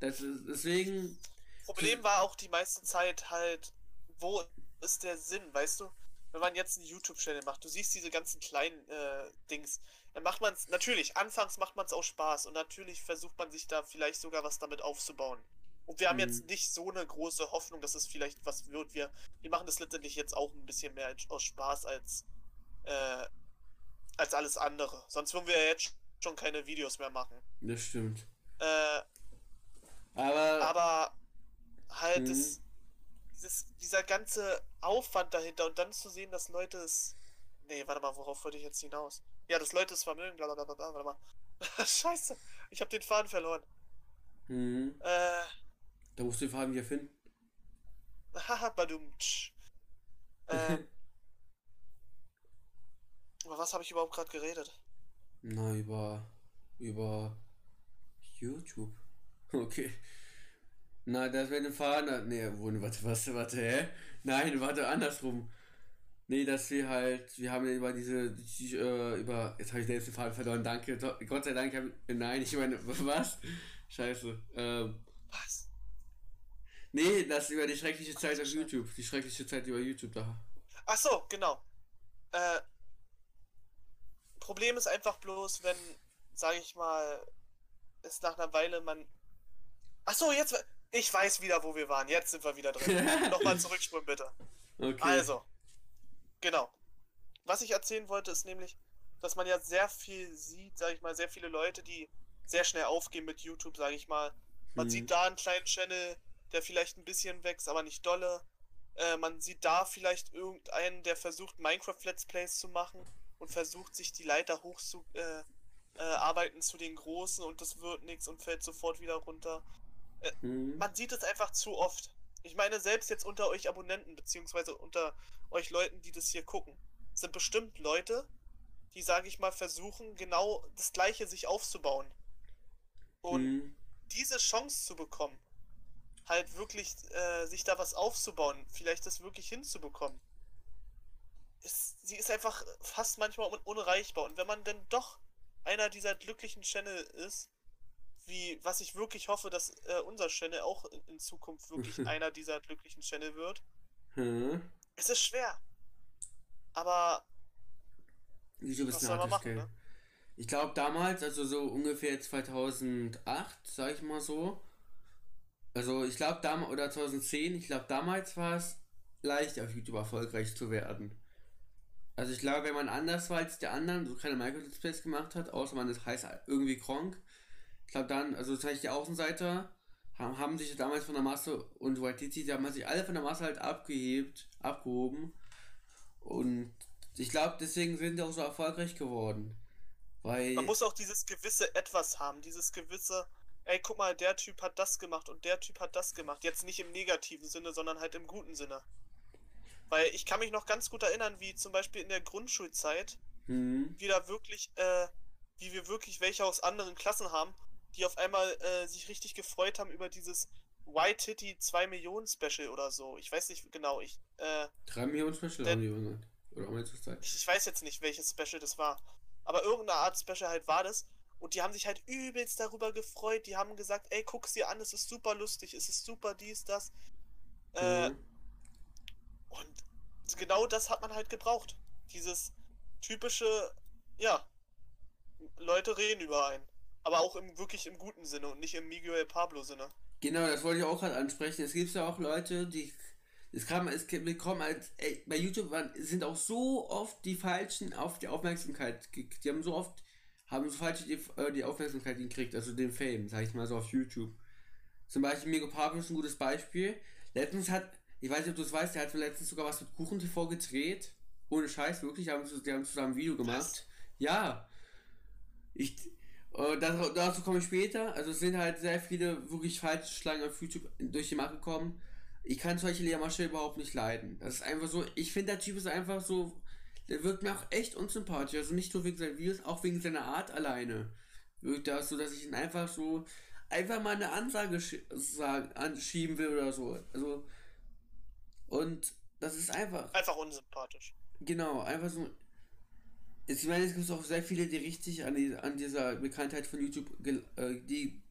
[SPEAKER 2] Das ist, deswegen.
[SPEAKER 1] Problem war auch die meiste Zeit halt, wo ist der Sinn, weißt du? Wenn man jetzt einen YouTube-Channel macht, du siehst diese ganzen kleinen äh, Dings, dann macht man es, natürlich, anfangs macht man es auch Spaß und natürlich versucht man sich da vielleicht sogar was damit aufzubauen. Und wir haben mhm. jetzt nicht so eine große Hoffnung, dass es vielleicht was wird. Wir, wir machen das letztendlich jetzt auch ein bisschen mehr aus Spaß als, äh, als alles andere. Sonst würden wir ja jetzt schon keine Videos mehr machen.
[SPEAKER 2] Das stimmt.
[SPEAKER 1] Äh, aber, aber halt mhm. das, dieses, dieser ganze Aufwand dahinter und dann zu sehen, dass Leute es. Nee, warte mal, worauf wollte ich jetzt hinaus? Ja, dass Leute es vermögen, bla bla bla bla, warte mal. Scheiße, ich habe den Faden verloren.
[SPEAKER 2] Mhm.
[SPEAKER 1] Äh.
[SPEAKER 2] Da musst du den Faden wieder finden.
[SPEAKER 1] Haha, badum. äh. Über was habe ich überhaupt gerade geredet?
[SPEAKER 2] Na, über. über. YouTube. Okay. Na, das wäre ein Faden. Nee, warte, warte, warte, hä? Nein, warte, andersrum. Nee, dass wir halt, wir haben über diese, die, äh, über, jetzt habe ich selbst den Faden verloren, danke, Gott sei Dank, hab, nein, ich meine, was? Scheiße, ähm.
[SPEAKER 1] Was?
[SPEAKER 2] Nee, das über die schreckliche Zeit auf YouTube, die schreckliche Zeit über YouTube da.
[SPEAKER 1] Ach so, genau. Äh, Problem ist einfach bloß, wenn, sage ich mal, es nach einer Weile man. Ach so, jetzt, ich weiß wieder, wo wir waren. Jetzt sind wir wieder drin. Nochmal zurückspulen, bitte.
[SPEAKER 2] Okay.
[SPEAKER 1] Also, genau. Was ich erzählen wollte, ist nämlich, dass man ja sehr viel sieht, sag ich mal, sehr viele Leute, die sehr schnell aufgehen mit YouTube, sag ich mal. Man hm. sieht da einen kleinen Channel, der vielleicht ein bisschen wächst, aber nicht dolle. Äh, man sieht da vielleicht irgendeinen, der versucht, Minecraft Let's Plays zu machen und versucht, sich die Leiter hoch zu äh, äh, arbeiten zu den Großen und das wird nichts und fällt sofort wieder runter. Äh, mhm. Man sieht es einfach zu oft. Ich meine, selbst jetzt unter euch Abonnenten, beziehungsweise unter euch Leuten, die das hier gucken, sind bestimmt Leute, die, sage ich mal, versuchen, genau das Gleiche sich aufzubauen. Und mhm. diese Chance zu bekommen, halt wirklich äh, sich da was aufzubauen, vielleicht das wirklich hinzubekommen, ist, sie ist einfach fast manchmal unreichbar. Und wenn man denn doch einer dieser glücklichen Channel ist, wie, was ich wirklich hoffe, dass äh, unser Channel auch in, in Zukunft wirklich einer dieser glücklichen Channel wird.
[SPEAKER 2] Hm.
[SPEAKER 1] Es ist schwer. Aber.
[SPEAKER 2] Wieso was soll man machen, ne? Ich glaube damals, also so ungefähr 2008, sag ich mal so. Also ich glaube damals, oder 2010, ich glaube damals war es leicht auf YouTube erfolgreich zu werden. Also ich glaube, wenn man anders war als der anderen, so keine Micro-Displays gemacht hat, außer man das heißt irgendwie Kronk, ich glaube dann, also das heißt die Außenseiter haben, haben sich damals von der Masse und Waititi, die haben sich alle von der Masse halt abgehebt, abgehoben. Und ich glaube, deswegen sind die auch so erfolgreich geworden. Weil.
[SPEAKER 1] Man muss auch dieses gewisse Etwas haben, dieses gewisse, ey, guck mal, der Typ hat das gemacht und der Typ hat das gemacht. Jetzt nicht im negativen Sinne, sondern halt im guten Sinne. Weil ich kann mich noch ganz gut erinnern, wie zum Beispiel in der Grundschulzeit,
[SPEAKER 2] mhm.
[SPEAKER 1] wie da wirklich, äh, wie wir wirklich welche aus anderen Klassen haben die auf einmal äh, sich richtig gefreut haben über dieses White Titty 2 Millionen Special oder so. Ich weiß nicht genau. Ich, äh,
[SPEAKER 2] 3 Millionen Special haben die irgendwann. Oder haben jetzt Zeit?
[SPEAKER 1] Ich, ich weiß jetzt nicht, welches Special das war. Aber irgendeine Art Special halt war das. Und die haben sich halt übelst darüber gefreut. Die haben gesagt, ey, guck's dir an, es ist super lustig, es ist super dies, das. Äh, mhm. Und genau das hat man halt gebraucht. Dieses typische, ja, Leute reden über einen. Aber auch im wirklich im guten Sinne und nicht im Miguel Pablo Sinne.
[SPEAKER 2] Genau, das wollte ich auch gerade ansprechen. Es gibt ja auch Leute, die es kam, es bekommen als ey, bei YouTube waren, sind auch so oft die falschen auf die Aufmerksamkeit. Die haben so oft haben so falsch die, äh, die Aufmerksamkeit gekriegt, also den Fame, sag ich mal so auf YouTube. Zum Beispiel Miguel Pablo ist ein gutes Beispiel. Letztens hat, ich weiß nicht, ob du es weißt, der hat letztens sogar was mit Kuchen TV gedreht Ohne Scheiß, wirklich, die haben, die haben zusammen ein Video gemacht. Was? Ja. Ich, äh, dazu, dazu komme ich später. Also es sind halt sehr viele wirklich falsche Schlangen auf YouTube durch die Mache gekommen. Ich kann solche Lehrmasche überhaupt nicht leiden. Das ist einfach so, ich finde der Typ ist einfach so, der wirkt mir auch echt unsympathisch. Also nicht nur wegen seinen Videos, auch wegen seiner Art alleine. Wirkt das so, dass ich ihn einfach so, einfach mal eine Ansage sagen, anschieben will oder so. Also, und das ist einfach.
[SPEAKER 1] Einfach unsympathisch.
[SPEAKER 2] Genau, einfach so. Ich meine, es gibt auch sehr viele, die richtig an, die, an dieser Bekanntheit von YouTube, äh, die,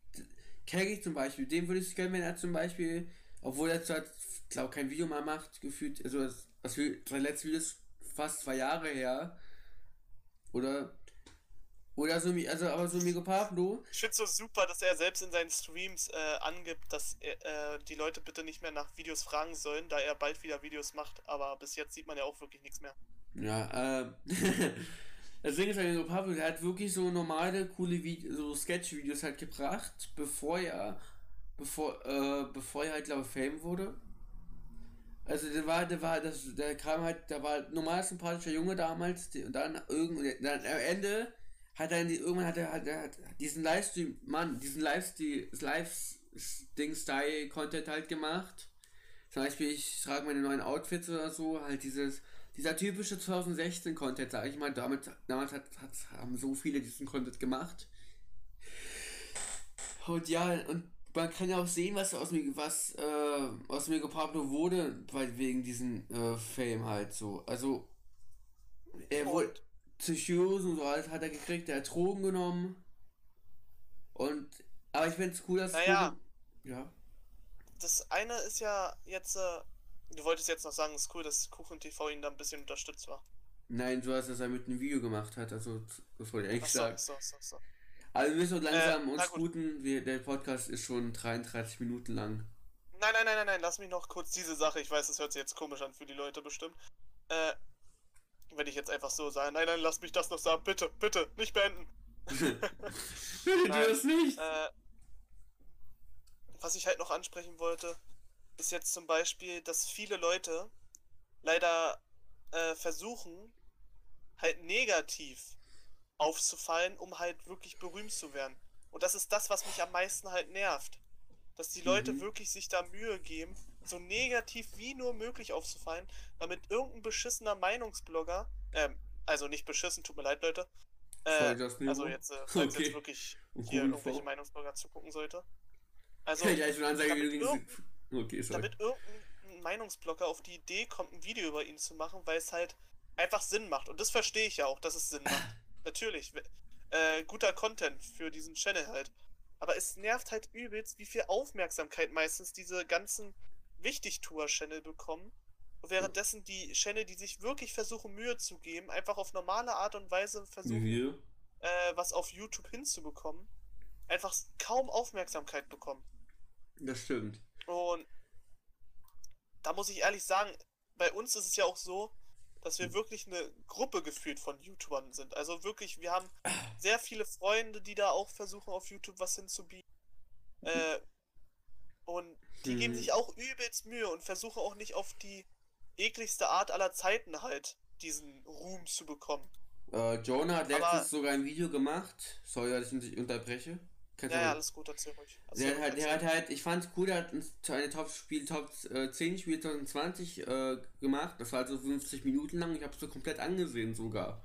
[SPEAKER 2] Kerry zum Beispiel, dem würde ich gerne, wenn er zum Beispiel, obwohl er zurzeit, glaube kein Video mehr macht, gefühlt, also das, das sein letztes Video ist fast zwei Jahre her. Oder oder so, also aber so Mego Pablo.
[SPEAKER 1] Ich finde so super, dass er selbst in seinen Streams äh, angibt, dass er, äh, die Leute bitte nicht mehr nach Videos fragen sollen, da er bald wieder Videos macht. Aber bis jetzt sieht man ja auch wirklich nichts mehr.
[SPEAKER 2] Ja, äh. Ding ist bei Mego Pablo, der hat wirklich so normale, coole Vide so Sketch-Videos halt gebracht, bevor er, bevor, äh, bevor er halt, glaube ich, Fame wurde. Also der war, der war, das, der kam halt, der war normal sympathischer Junge damals, und dann irgendwie, dann am Ende hat er irgendwann hat er, hat er hat diesen Livestream, Mann, diesen Livestream, Live-Ding-Style-Content halt gemacht. Zum Beispiel, ich trage meine neuen Outfits oder so, halt dieses, dieser typische 2016-Content, sag ich mal, damit, damals hat, hat, haben so viele diesen Content gemacht. Und ja, und man kann ja auch sehen, was aus mir, was äh, aus Mego Pablo wurde, weil wegen diesen äh, Fame halt so. Also er wurde Psychose und so alles hat er gekriegt, der hat Drogen genommen. Und aber ich finde es cool, dass
[SPEAKER 1] naja, cool, ja. Das eine ist ja jetzt, äh, du wolltest jetzt noch sagen, es ist cool, dass Kuchen TV ihn da ein bisschen unterstützt war.
[SPEAKER 2] Nein, du hast, dass er mit einem Video gemacht hat, also das wollte ich eigentlich so, sagen. So, so, so. Also wir müssen langsam äh, uns guten, wir, der Podcast ist schon 33 Minuten lang.
[SPEAKER 1] Nein, nein, nein, nein, nein, lass mich noch kurz diese Sache, ich weiß, das hört sich jetzt komisch an für die Leute bestimmt. Äh, wenn ich jetzt einfach so sage, nein, nein, lass mich das noch sagen, bitte, bitte, nicht beenden.
[SPEAKER 2] bitte das nicht. Äh,
[SPEAKER 1] was ich halt noch ansprechen wollte, ist jetzt zum Beispiel, dass viele Leute leider äh, versuchen, halt negativ aufzufallen, um halt wirklich berühmt zu werden. Und das ist das, was mich am meisten halt nervt. Dass die Leute mhm. wirklich sich da Mühe geben, so negativ wie nur möglich aufzufallen, damit irgendein beschissener Meinungsblogger, ähm, also nicht beschissen, tut mir leid, Leute. Äh, also jetzt, äh, falls okay. jetzt wirklich hier irgendwelche Meinungsblogger zugucken sollte. Also, ja, ich damit, irgendein, okay, damit irgendein Meinungsblogger auf die Idee kommt, ein Video über ihn zu machen, weil es halt einfach Sinn macht. Und das verstehe ich ja auch, dass es Sinn macht. Natürlich. Äh, guter Content für diesen Channel halt. Aber es nervt halt übelst, wie viel Aufmerksamkeit meistens diese ganzen Wichtigtour-Channel bekommen. Währenddessen die Channel, die sich wirklich versuchen, Mühe zu geben, einfach auf normale Art und Weise versuchen, äh, was auf YouTube hinzubekommen, einfach kaum Aufmerksamkeit bekommen.
[SPEAKER 2] Das stimmt.
[SPEAKER 1] Und da muss ich ehrlich sagen, bei uns ist es ja auch so, dass wir wirklich eine Gruppe gefühlt von YouTubern sind. Also wirklich, wir haben sehr viele Freunde, die da auch versuchen, auf YouTube was hinzubieten. Äh, und die hm. geben sich auch übelst Mühe und versuchen auch nicht auf die ekligste Art aller Zeiten halt diesen Ruhm zu bekommen.
[SPEAKER 2] Äh, Jonah hat letztens Aber, sogar ein Video gemacht. Sorry, dass ich unterbreche.
[SPEAKER 1] Kannst ja, ja, alles gut, erzähl ruhig.
[SPEAKER 2] Erzähl der, hat, der hat halt, ich fand's cool, der hat eine Top-Spiel, Top 10 Spiel 2020 äh, gemacht. Das war so 50 Minuten lang. Ich hab's so komplett angesehen sogar.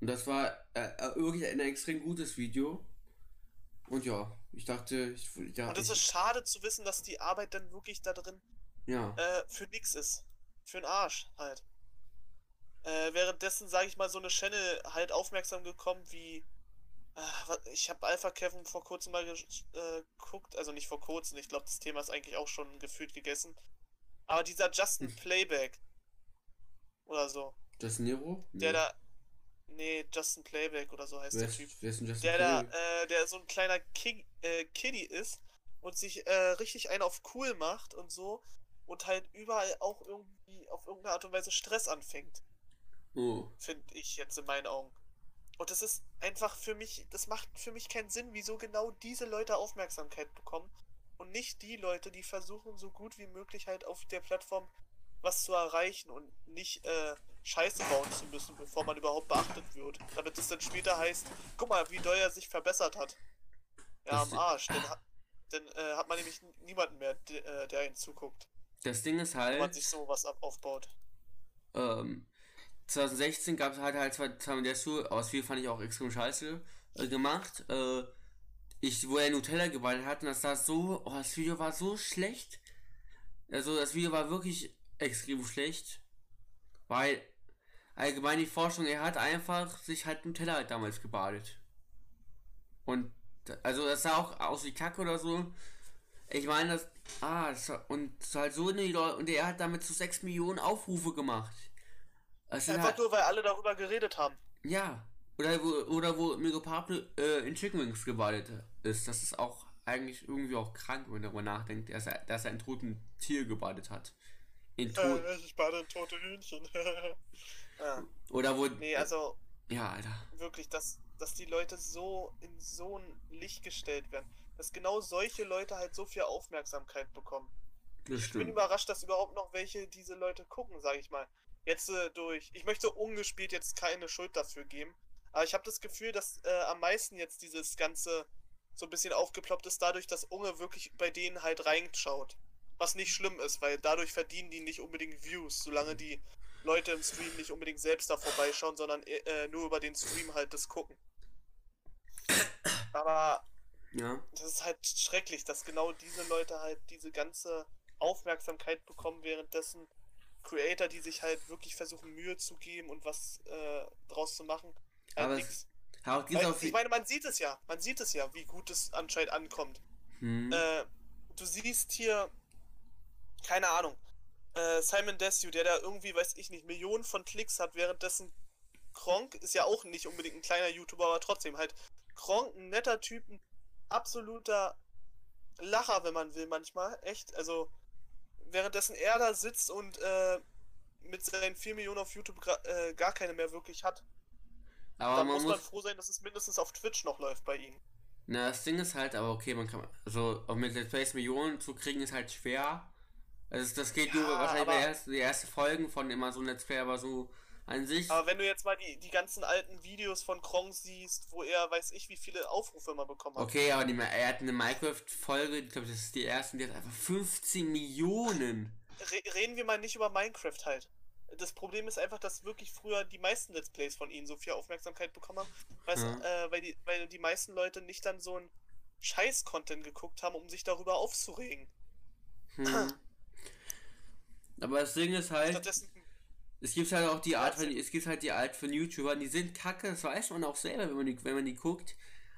[SPEAKER 2] Und das war äh, äh, wirklich ein extrem gutes Video. Und ja, ich dachte, ich, ja.
[SPEAKER 1] Und es ist schade zu wissen, dass die Arbeit dann wirklich da drin
[SPEAKER 2] ja.
[SPEAKER 1] äh, für nix ist. Für den Arsch halt. Äh, währenddessen, sage ich mal, so eine Channel halt aufmerksam gekommen wie äh, ich habe Alpha Kevin vor kurzem mal äh, geguckt, also nicht vor kurzem, ich glaube, das Thema ist eigentlich auch schon gefühlt gegessen. Aber dieser Justin hm. Playback oder so.
[SPEAKER 2] Justin Nero?
[SPEAKER 1] Der da. Nee, Justin Playback oder so heißt wer der Typ. Wer ist denn Justin der Playback? da, äh, der so ein kleiner King, äh, Kiddie ist und sich äh, richtig einen auf cool macht und so und halt überall auch irgendwie auf irgendeine Art und Weise Stress anfängt.
[SPEAKER 2] Oh.
[SPEAKER 1] Finde ich jetzt in meinen Augen. Und das ist einfach für mich, das macht für mich keinen Sinn, wieso genau diese Leute Aufmerksamkeit bekommen und nicht die Leute, die versuchen, so gut wie möglich halt auf der Plattform was zu erreichen und nicht äh, Scheiße bauen zu müssen, bevor man überhaupt beachtet wird. Damit es dann später heißt, guck mal, wie doll er sich verbessert hat. Ja, am Arsch. Dann, dann äh, hat man nämlich niemanden mehr, der, äh, der ihn zuguckt.
[SPEAKER 2] Das Ding ist halt. Wenn
[SPEAKER 1] man sich sowas aufbaut.
[SPEAKER 2] Ähm, 2016 gab es halt halt zwei Tamedesu, aus viel fand ich auch extrem scheiße äh, gemacht. Äh, ich, wo er Nutella geballt hat, und das war so, oh, das Video war so schlecht. Also das Video war wirklich extrem schlecht, weil allgemein die Forschung, er hat einfach sich halt Nutella halt damals gebadet. Und also das sah auch aus wie Kacke oder so. Ich meine, das, ah, das, und halt so eine Leute, und er hat damit zu so 6 Millionen Aufrufe gemacht.
[SPEAKER 1] Das Einfach halt, nur, weil alle darüber geredet haben.
[SPEAKER 2] Ja. Oder wo, oder wo Pablo äh, in Chicken Wings gebadet ist. Das ist auch eigentlich irgendwie auch krank, wenn man darüber nachdenkt, dass er, dass er ein toten Tier gebadet hat.
[SPEAKER 1] In to äh, ich bade in tote Hühnchen.
[SPEAKER 2] ja. Oder wo.
[SPEAKER 1] Nee, also.
[SPEAKER 2] Ja, Alter.
[SPEAKER 1] Wirklich, dass, dass die Leute so in so ein Licht gestellt werden. Dass genau solche Leute halt so viel Aufmerksamkeit bekommen. ich bin überrascht, dass überhaupt noch welche diese Leute gucken, sage ich mal. Jetzt äh, durch. Ich möchte ungespielt jetzt keine Schuld dafür geben. Aber ich habe das Gefühl, dass äh, am meisten jetzt dieses ganze so ein bisschen aufgeploppt ist, dadurch, dass Unge wirklich bei denen halt reinschaut. Was nicht schlimm ist, weil dadurch verdienen die nicht unbedingt Views, solange die Leute im Stream nicht unbedingt selbst da vorbeischauen, sondern äh, äh nur über den Stream halt das gucken. Aber
[SPEAKER 2] ja.
[SPEAKER 1] das ist halt schrecklich, dass genau diese Leute halt diese ganze Aufmerksamkeit bekommen, währenddessen Creator, die sich halt wirklich versuchen, Mühe zu geben und was äh, draus zu machen,
[SPEAKER 2] aber nix.
[SPEAKER 1] Weil, ich meine, man sieht es ja, man sieht es ja, wie gut es anscheinend ankommt. Hm. Äh, du siehst hier, keine Ahnung, äh, Simon Desue, der da irgendwie, weiß ich nicht, Millionen von Klicks hat, währenddessen Kronk ist ja auch nicht unbedingt ein kleiner YouTuber, aber trotzdem halt Kronk, ein netter Typ, ein absoluter Lacher, wenn man will, manchmal. Echt, also währenddessen er da sitzt und äh, mit seinen 4 Millionen auf YouTube äh, gar keine mehr wirklich hat. Aber Dann man muss man froh sein, dass es mindestens auf Twitch noch läuft bei ihm.
[SPEAKER 2] Na, das Ding ist halt, aber okay, man kann, also mit Let's Plays Millionen zu kriegen ist halt schwer. Also das geht ja, nur wahrscheinlich bei erst, die ersten Folgen von immer so Let's Play, aber so an sich.
[SPEAKER 1] Aber wenn du jetzt mal die, die ganzen alten Videos von Krong siehst, wo er weiß ich wie viele Aufrufe immer bekommen hat.
[SPEAKER 2] Okay, aber die, er hat eine Minecraft-Folge, ich glaube, das ist die erste, die hat einfach 15 Millionen.
[SPEAKER 1] Re reden wir mal nicht über Minecraft halt das Problem ist einfach, dass wirklich früher die meisten Let's Plays von ihnen so viel Aufmerksamkeit bekommen haben. Weißt, ja. äh, weil, die, weil die meisten Leute nicht dann so ein Scheiß-Content geguckt haben, um sich darüber aufzuregen.
[SPEAKER 2] Hm. Aber das Ding ist halt. Es gibt halt auch die Art von, es gibt halt die Art von YouTubern, die sind kacke, das weiß man auch selber, wenn man die, wenn man die guckt.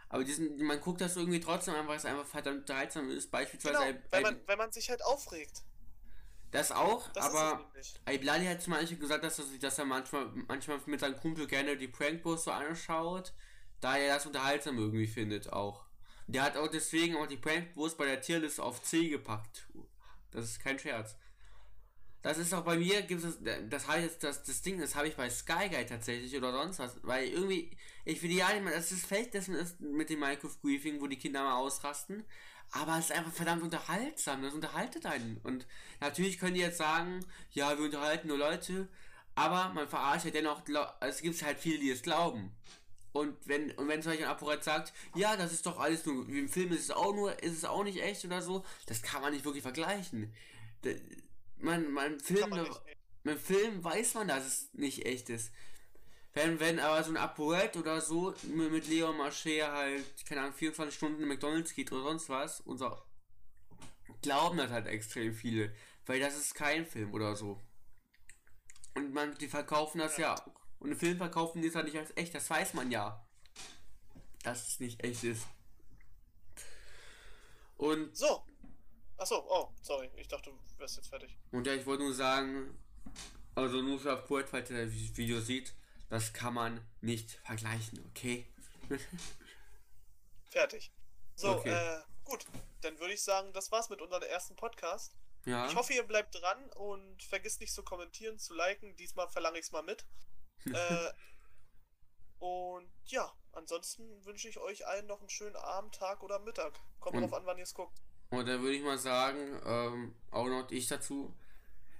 [SPEAKER 2] Aber die sind, man guckt das irgendwie trotzdem einfach, weil es einfach verdammt unterhaltsam ist. Beispielsweise.
[SPEAKER 1] Genau, weil, man, weil man sich halt aufregt.
[SPEAKER 2] Das auch, das aber Iblali hat zum Beispiel gesagt, dass er, dass er manchmal, manchmal mit seinem Kumpel gerne die Prankposts so anschaut, da er das unterhaltsam irgendwie findet auch. Der hat auch deswegen auch die Prankposts bei der Tierlist auf C gepackt. Das ist kein Scherz. Das ist auch bei mir, gibt es, das heißt, das, das Ding, das habe ich bei Sky Guide tatsächlich oder sonst was, weil irgendwie, ich finde ja, das ist fällt das mit dem Minecraft Briefing, wo die Kinder mal ausrasten, aber es ist einfach verdammt unterhaltsam, das unterhaltet einen. Und natürlich können die jetzt sagen, ja, wir unterhalten nur Leute, aber man verarscht ja dennoch, es gibt halt viele, die es glauben. Und wenn, und wenn zum Beispiel ein Apparat sagt, ja, das ist doch alles nur, wie im Film ist es auch nur, ist es auch nicht echt oder so, das kann man nicht wirklich vergleichen. Man, man Film, man mit Film weiß man, dass es nicht echt ist. Wenn, wenn aber so ein Apoet oder so mit Leon Marcher halt, keine Ahnung, 24 Stunden in McDonalds geht oder sonst was, unser glauben das halt extrem viele, weil das ist kein Film oder so. Und man, die verkaufen das ja. ja. Und im Film verkaufen die es halt nicht als echt, das weiß man ja. Dass es nicht echt ist. Und.
[SPEAKER 1] So! Achso, oh, sorry, ich dachte, du wärst jetzt fertig.
[SPEAKER 2] Und ja, ich wollte nur sagen, also nur für Poet, falls ihr das Video sieht, das kann man nicht vergleichen, okay?
[SPEAKER 1] Fertig. So, okay. äh, gut. Dann würde ich sagen, das war's mit unserem ersten Podcast. Ja. Ich hoffe, ihr bleibt dran und vergisst nicht zu kommentieren, zu liken. Diesmal verlange ich es mal mit. äh, und ja, ansonsten wünsche ich euch allen noch einen schönen Abend, Tag oder Mittag. Kommt und, drauf an, wann ihr es guckt.
[SPEAKER 2] Und dann würde ich mal sagen, ähm, auch noch ich dazu.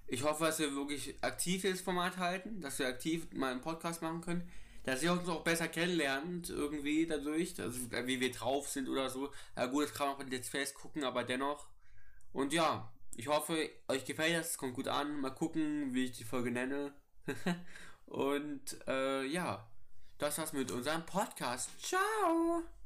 [SPEAKER 2] ich hoffe, dass wir wirklich aktiv das Format halten, dass wir aktiv mal einen Podcast machen können, dass ihr uns auch besser kennenlernt, irgendwie dadurch, also wie wir drauf sind oder so. Ja gut, das kann man auch jetzt fest gucken, aber dennoch. Und ja, ich hoffe, euch gefällt das, kommt gut an. Mal gucken, wie ich die Folge nenne. Und äh, ja, das war's mit unserem Podcast. Ciao!